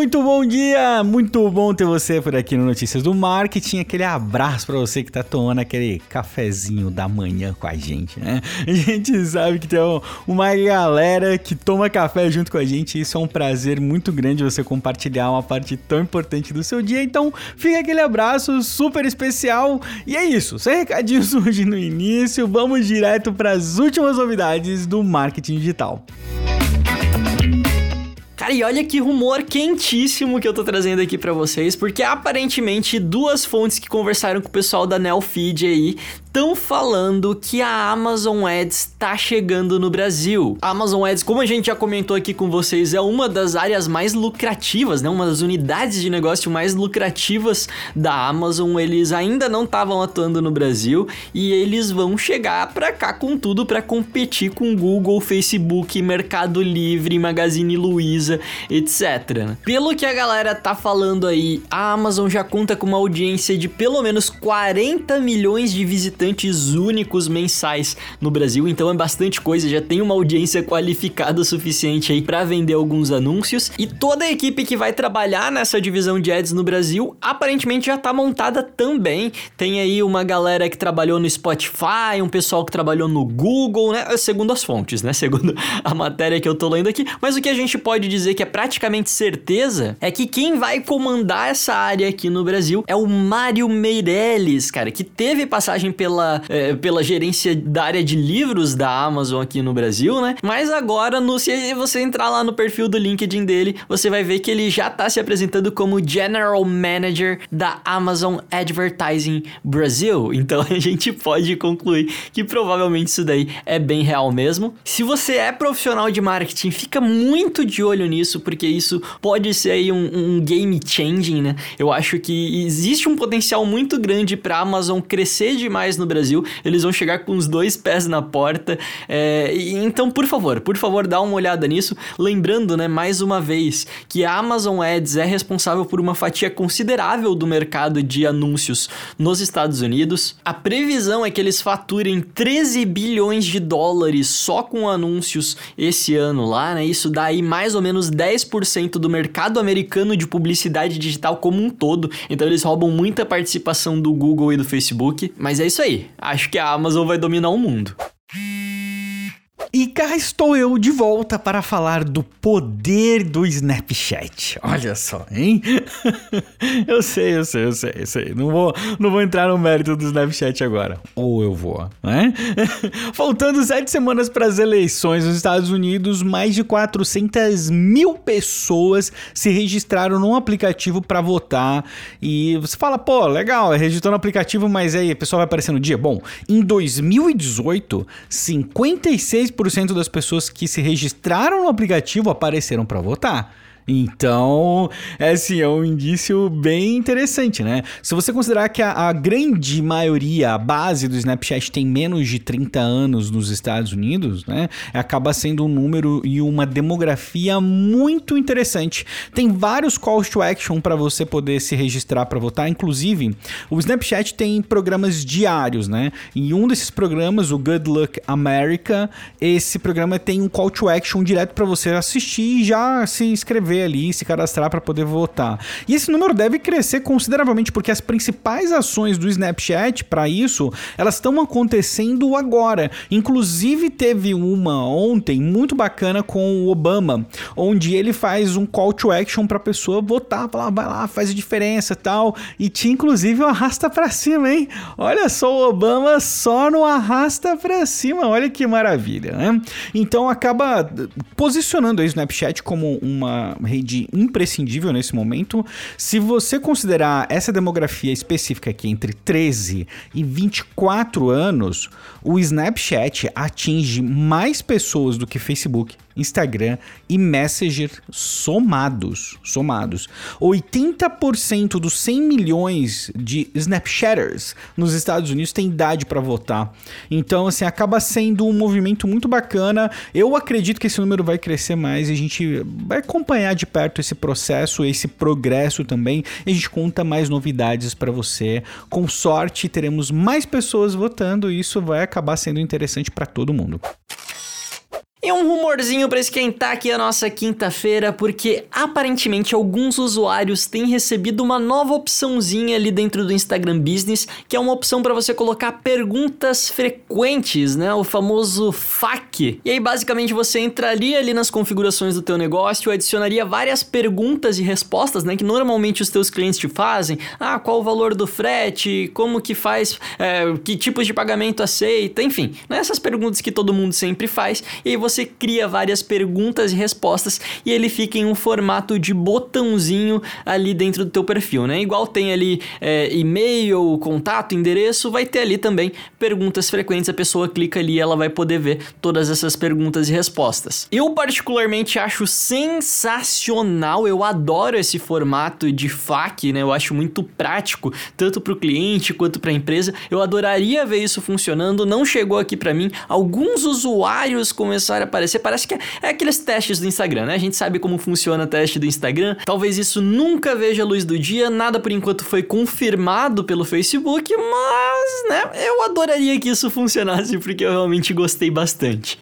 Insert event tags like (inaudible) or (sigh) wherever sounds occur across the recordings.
Muito bom dia! Muito bom ter você por aqui no Notícias do Marketing. Aquele abraço para você que tá tomando aquele cafezinho da manhã com a gente, né? A gente sabe que tem uma galera que toma café junto com a gente. Isso é um prazer muito grande você compartilhar uma parte tão importante do seu dia. Então, fica aquele abraço super especial. E é isso, sem recadinhos (laughs) hoje no início. Vamos direto para as últimas novidades do marketing digital. Cara, e olha que rumor quentíssimo que eu tô trazendo aqui para vocês, porque aparentemente duas fontes que conversaram com o pessoal da Nelfeed aí estão falando que a Amazon Ads tá chegando no Brasil. A Amazon Ads, como a gente já comentou aqui com vocês, é uma das áreas mais lucrativas, né? Uma das unidades de negócio mais lucrativas da Amazon. Eles ainda não estavam atuando no Brasil e eles vão chegar para cá com tudo para competir com Google, Facebook, Mercado Livre, Magazine Luiza, etc. Pelo que a galera tá falando aí, a Amazon já conta com uma audiência de pelo menos 40 milhões de visitantes visitantes únicos mensais no Brasil, então é bastante coisa, já tem uma audiência qualificada o suficiente aí para vender alguns anúncios. E toda a equipe que vai trabalhar nessa divisão de ads no Brasil aparentemente já tá montada também. Tem aí uma galera que trabalhou no Spotify, um pessoal que trabalhou no Google, né? Segundo as fontes, né? (laughs) Segundo a matéria que eu tô lendo aqui. Mas o que a gente pode dizer que é praticamente certeza é que quem vai comandar essa área aqui no Brasil é o Mário Meirelles, cara, que teve passagem pela pela, é, pela gerência da área de livros da Amazon aqui no Brasil, né? Mas agora, no, se você entrar lá no perfil do LinkedIn dele, você vai ver que ele já tá se apresentando como General Manager da Amazon Advertising Brasil. (laughs) Então a gente pode concluir que provavelmente isso daí é bem real mesmo. Se você é profissional de marketing, fica muito de olho nisso, porque isso pode ser aí um, um game changing, né? Eu acho que existe um potencial muito grande para a Amazon crescer demais no Brasil, eles vão chegar com os dois pés na porta. É, então, por favor, por favor, dá uma olhada nisso. Lembrando, né, mais uma vez, que a Amazon Ads é responsável por uma fatia considerável do mercado de anúncios nos Estados Unidos. A previsão é que eles faturem 13 bilhões de dólares só com anúncios esse ano lá, né? Isso dá aí mais ou menos 10% do mercado americano de publicidade digital como um todo. Então eles roubam muita participação do Google e do Facebook. Mas é isso aí aí. Acho que a Amazon vai dominar o mundo. E cá estou eu de volta para falar do poder do Snapchat. Olha só, hein? (laughs) eu sei, eu sei, eu sei, eu sei. Não vou, não vou entrar no mérito do Snapchat agora. Ou eu vou, né? (laughs) Faltando sete semanas para as eleições nos Estados Unidos, mais de 400 mil pessoas se registraram num aplicativo para votar. E você fala, pô, legal, registrou no aplicativo, mas aí a pessoa vai aparecer no dia? Bom, em 2018, 56 10% das pessoas que se registraram no aplicativo apareceram para votar. Então, é assim, é um indício bem interessante, né? Se você considerar que a, a, grande maioria, a base do Snapchat tem menos de 30 anos nos Estados Unidos, né? Acaba sendo um número e uma demografia muito interessante. Tem vários calls to action para você poder se registrar para votar, inclusive, o Snapchat tem programas diários, né? Em um desses programas, o Good Luck America, esse programa tem um call to action direto para você assistir e já se inscrever ali, se cadastrar para poder votar. E esse número deve crescer consideravelmente porque as principais ações do Snapchat para isso, elas estão acontecendo agora. Inclusive teve uma ontem muito bacana com o Obama, onde ele faz um call to action para a pessoa votar, falar, vai lá, faz a diferença, tal, e tinha inclusive o arrasta para cima, hein? Olha só o Obama só no arrasta para cima. Olha que maravilha, né? Então acaba posicionando o Snapchat como uma rede imprescindível nesse momento. Se você considerar essa demografia específica aqui entre 13 e 24 anos, o Snapchat atinge mais pessoas do que Facebook, Instagram e Messenger somados, somados. 80% dos 100 milhões de Snapchatters nos Estados Unidos têm idade para votar. Então, assim, acaba sendo um movimento muito bacana. Eu acredito que esse número vai crescer mais e a gente vai acompanhar de perto esse processo, esse progresso também. E a gente conta mais novidades para você. Com sorte, teremos mais pessoas votando e isso vai acabar sendo interessante para todo mundo. Um rumorzinho para esquentar aqui a nossa quinta-feira, porque aparentemente alguns usuários têm recebido uma nova opçãozinha ali dentro do Instagram Business, que é uma opção para você colocar perguntas frequentes, né? O famoso FAQ. E aí basicamente você entraria ali nas configurações do teu negócio, adicionaria várias perguntas e respostas, né? Que normalmente os teus clientes te fazem. Ah, qual o valor do frete? Como que faz? É, que tipos de pagamento aceita? Enfim, né? essas perguntas que todo mundo sempre faz. E aí você você cria várias perguntas e respostas e ele fica em um formato de botãozinho ali dentro do teu perfil, né? Igual tem ali é, e-mail, contato, endereço, vai ter ali também perguntas frequentes. A pessoa clica ali e ela vai poder ver todas essas perguntas e respostas. Eu particularmente acho sensacional, eu adoro esse formato de FAQ, né? Eu acho muito prático, tanto para o cliente quanto para a empresa. Eu adoraria ver isso funcionando, não chegou aqui para mim. Alguns usuários começaram aparecer. Parece que é, é, aqueles testes do Instagram, né? A gente sabe como funciona o teste do Instagram. Talvez isso nunca veja a luz do dia, nada por enquanto foi confirmado pelo Facebook, mas, né, eu adoraria que isso funcionasse porque eu realmente gostei bastante.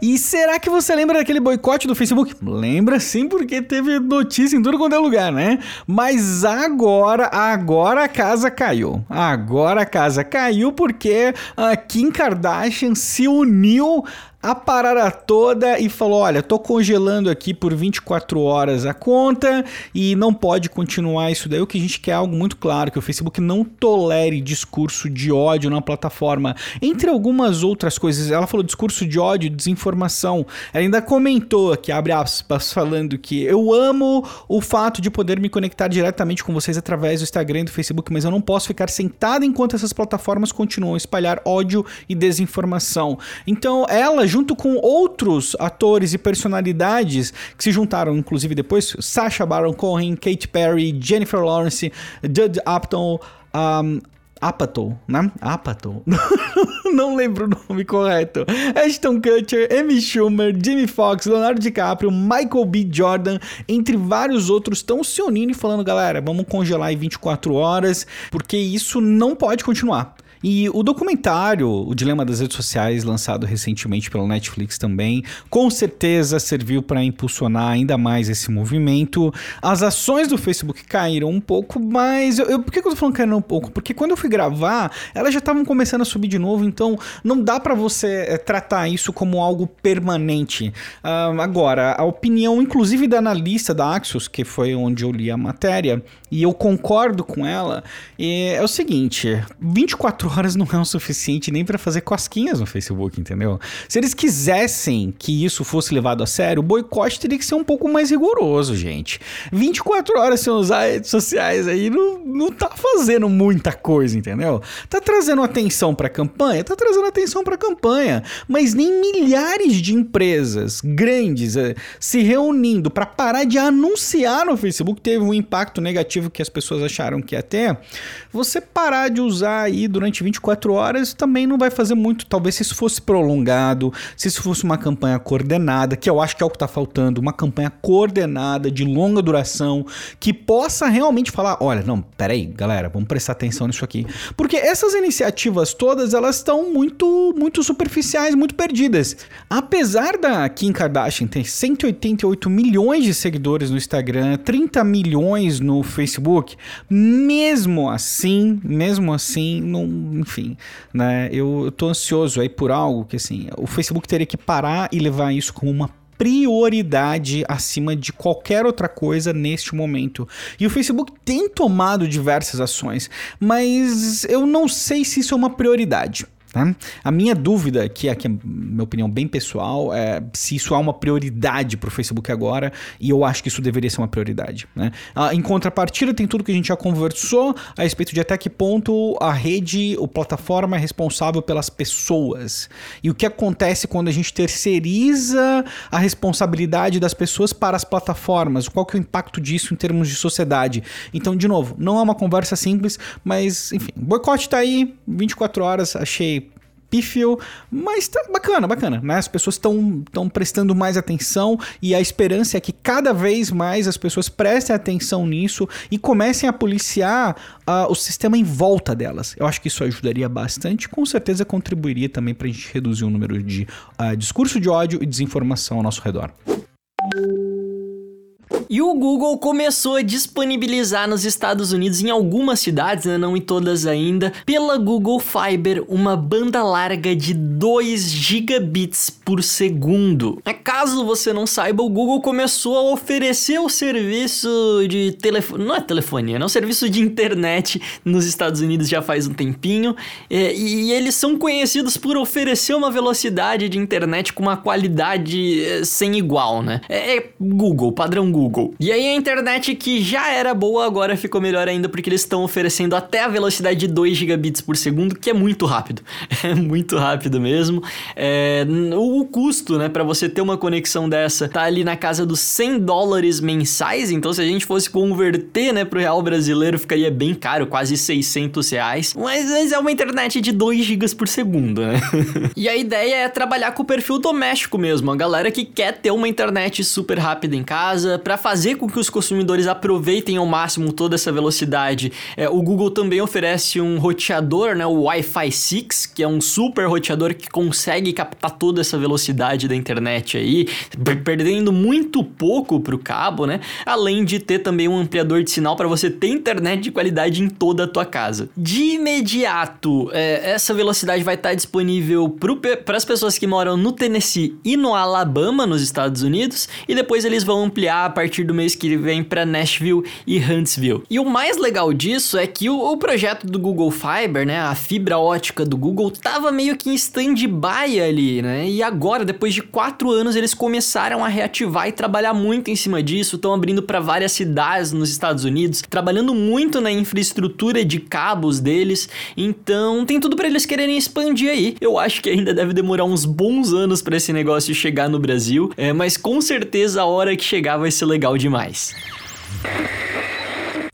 E será que você lembra daquele boicote do Facebook? Lembra sim, porque teve notícia em tudo quanto é lugar, né? Mas agora, agora a casa caiu. Agora a casa caiu porque a Kim Kardashian se uniu a parada toda e falou: Olha, tô congelando aqui por 24 horas a conta e não pode continuar isso daí. O que a gente quer é algo muito claro: que o Facebook não tolere discurso de ódio na plataforma. Entre algumas outras coisas, ela falou discurso de ódio, desinformação. Ela ainda comentou aqui, abre aspas, falando que eu amo o fato de poder me conectar diretamente com vocês através do Instagram e do Facebook, mas eu não posso ficar sentado enquanto essas plataformas continuam a espalhar ódio e desinformação. Então, ela junto com outros atores e personalidades que se juntaram, inclusive depois, Sacha Baron Cohen, Kate Perry, Jennifer Lawrence, Judd Apatow, um, Apatow, né? Apatow. (laughs) Não lembro o nome correto. Ashton Kutcher, Amy Schumer, Jimmy Fox, Leonardo DiCaprio, Michael B. Jordan, entre vários outros, estão se unindo e falando, galera, vamos congelar em 24 horas, porque isso não pode continuar. E o documentário, O Dilema das Redes Sociais, lançado recentemente pela Netflix também, com certeza serviu para impulsionar ainda mais esse movimento. As ações do Facebook caíram um pouco, mas eu, eu, por que, eu tô falando que caíram um pouco? Porque quando eu fui gravar, elas já estavam começando a subir de novo, então não dá para você é, tratar isso como algo permanente. Uh, agora, a opinião, inclusive da analista da Axios, que foi onde eu li a matéria, e eu concordo com ela, é, é o seguinte: 24 horas não é o suficiente nem para fazer cosquinhas no Facebook, entendeu? Se eles quisessem que isso fosse levado a sério, o boicote teria que ser um pouco mais rigoroso, gente. 24 horas sem usar redes sociais aí não, não tá fazendo muita coisa, entendeu? Tá trazendo atenção para a campanha? Tá trazendo atenção para a campanha, mas nem milhares de empresas grandes eh, se reunindo para parar de anunciar no Facebook teve um impacto negativo que as pessoas acharam que ia ter. Você parar de usar aí durante 24 horas também não vai fazer muito. Talvez se isso fosse prolongado, se isso fosse uma campanha coordenada, que eu acho que é o que está faltando, uma campanha coordenada de longa duração, que possa realmente falar: olha, não, peraí, galera, vamos prestar atenção nisso aqui. Porque essas iniciativas todas, elas estão muito, muito superficiais, muito perdidas. Apesar da Kim Kardashian ter 188 milhões de seguidores no Instagram, 30 milhões no Facebook, mesmo assim, mesmo assim, não, enfim, né? Eu, eu tô ansioso aí por algo que assim, o Facebook teria que parar e levar isso como uma prioridade acima de qualquer outra coisa neste momento. E o Facebook tem tomado diversas ações, mas eu não sei se isso é uma prioridade. Tá? A minha dúvida, que é, que é minha opinião bem pessoal, é se isso é uma prioridade para o Facebook agora, e eu acho que isso deveria ser uma prioridade. Né? Ah, em contrapartida, tem tudo que a gente já conversou a respeito de até que ponto a rede, a plataforma é responsável pelas pessoas. E o que acontece quando a gente terceiriza a responsabilidade das pessoas para as plataformas? Qual que é o impacto disso em termos de sociedade? Então, de novo, não é uma conversa simples, mas enfim, o boicote tá aí, 24 horas, achei pífio, mas tá bacana, bacana, né? As pessoas estão prestando mais atenção e a esperança é que cada vez mais as pessoas prestem atenção nisso e comecem a policiar uh, o sistema em volta delas. Eu acho que isso ajudaria bastante, com certeza contribuiria também para a gente reduzir o número de uh, discurso de ódio e desinformação ao nosso redor. E o Google começou a disponibilizar nos Estados Unidos, em algumas cidades, né, não em todas ainda, pela Google Fiber, uma banda larga de 2 gigabits por segundo. É, caso você não saiba, o Google começou a oferecer o serviço de telefone, não é telefonia, não, serviço de internet nos Estados Unidos já faz um tempinho, é, e eles são conhecidos por oferecer uma velocidade de internet com uma qualidade é, sem igual, né? É, é Google, padrão Google. E aí a internet que já era boa agora ficou melhor ainda porque eles estão oferecendo até a velocidade de 2 gigabits por segundo, que é muito rápido. (laughs) É muito rápido mesmo. É, o custo, né, para você ter uma conexão dessa tá ali na casa dos 100 dólares mensais, então se a gente fosse converter, né, pro real brasileiro ficaria bem caro, quase 600 reais. Mas, mas é uma internet de 2 gigas por segundo, né? (laughs) e a ideia é trabalhar com o perfil doméstico mesmo, a galera que quer ter uma internet super rápida em casa, para fazer com que os consumidores aproveitem ao máximo toda essa velocidade, é, o Google também oferece um roteador, né, o Wi-Fi 6, que é um super roteador que consegue captar toda essa velocidade da internet aí, perdendo muito pouco para o cabo, né? Além de ter também um ampliador de sinal para você ter internet de qualidade em toda a tua casa. De imediato, é, essa velocidade vai estar tá disponível para as pessoas que moram no Tennessee e no Alabama, nos Estados Unidos, e depois eles vão ampliar a partir partir do mês que vem para Nashville e Huntsville. E o mais legal disso é que o, o, projeto do Google Fiber, né, a fibra ótica do Google, tava meio que em stand-by ali, né? E agora, depois de quatro anos, eles começaram a reativar e trabalhar muito em cima disso. Estão abrindo para várias cidades nos Estados Unidos, trabalhando muito na infraestrutura de cabos deles. Então, tem tudo para eles quererem expandir aí. Eu acho que ainda deve demorar uns bons anos para esse negócio chegar no Brasil, é, mas com certeza a hora que chegar vai ser legal legal demais.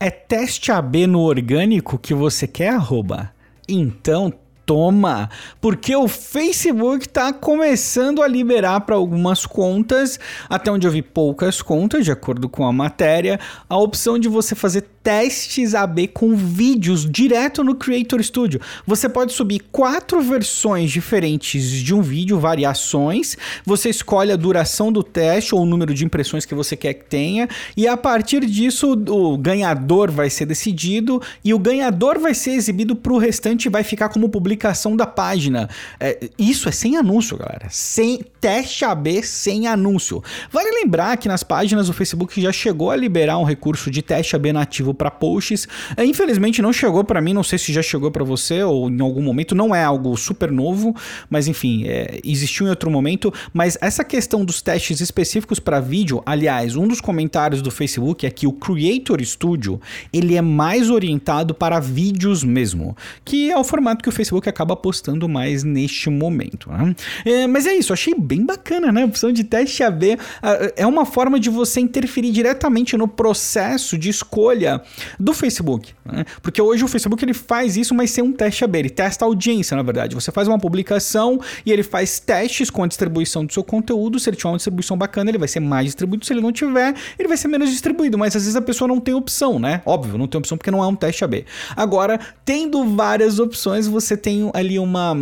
É teste AB no orgânico que você quer, arroba? Então toma, porque o Facebook está começando a liberar para algumas contas, até onde eu vi poucas contas, de acordo com a matéria, a opção de você fazer testes AB com vídeos direto no Creator Studio. Você pode subir quatro versões diferentes de um vídeo, variações. Você escolhe a duração do teste ou o número de impressões que você quer que tenha, e a partir disso o ganhador vai ser decidido e o ganhador vai ser exibido para o restante e vai ficar como publicação da página. É, isso é sem anúncio, galera. Sem teste AB sem anúncio. Vale lembrar que nas páginas o Facebook já chegou a liberar um recurso de teste AB nativo para posts. É, infelizmente não chegou para mim, não sei se já chegou para você ou em algum momento, não é algo super novo, mas enfim, é, existiu em outro momento. Mas essa questão dos testes específicos para vídeo, aliás, um dos comentários do Facebook é que o Creator Studio ele é mais orientado para vídeos mesmo, que é o formato que o Facebook acaba postando mais neste momento. Né? É, mas é isso, achei bem bacana, né? A opção de teste AB é uma forma de você interferir diretamente no processo de escolha do Facebook. Né? Porque hoje o Facebook ele faz isso, mas sem um teste AB. Ele testa a audiência, na verdade. Você faz uma publicação e ele faz testes com a distribuição do seu conteúdo. Se ele tiver uma distribuição bacana, ele vai ser mais distribuído. Se ele não tiver, ele vai ser menos distribuído. Mas às vezes a pessoa não tem opção, né? Óbvio, não tem opção porque não é um teste AB. Agora, tendo várias opções, você tem ali uma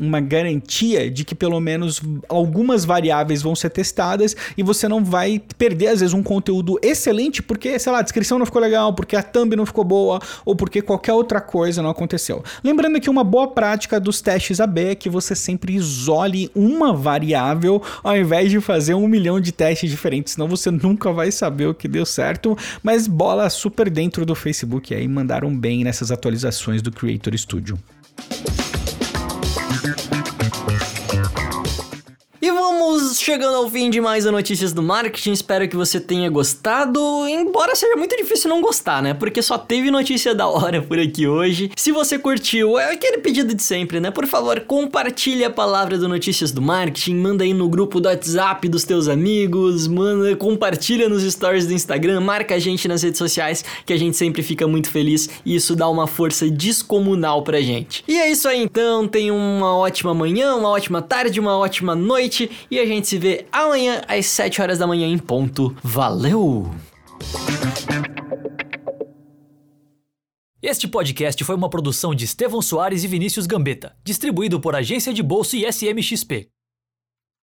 uma garantia de que pelo menos algumas variáveis vão ser testadas e você não vai perder, às vezes, um conteúdo excelente porque, sei lá, a descrição não ficou legal, porque a thumb não ficou boa ou porque qualquer outra coisa não aconteceu. Lembrando que uma boa prática dos testes AB é que você sempre isole uma variável ao invés de fazer um milhão de testes diferentes, senão você nunca vai saber o que deu certo. Mas bola super dentro do Facebook aí, mandaram bem nessas atualizações do Creator Studio. Vamos chegando ao fim de mais a Notícias do Marketing. Espero que você tenha gostado. Embora seja muito difícil não gostar, né? Porque só teve notícia da hora por aqui hoje. Se você curtiu, é aquele pedido de sempre, né? Por favor, compartilhe a palavra do Notícias do Marketing. Manda aí no grupo do WhatsApp dos teus amigos. Manda, compartilha nos stories do Instagram. Marca a gente nas redes sociais, que a gente sempre fica muito feliz. E isso dá uma força descomunal pra gente. E é isso aí então. Tenha uma ótima manhã, uma ótima tarde, uma ótima noite e a gente se vê amanhã às 7 horas da manhã em ponto. Valeu! Este podcast foi uma produção de Estevão Soares e Vinícius Gambetta, distribuído por Agência de Bolsa e SMXP.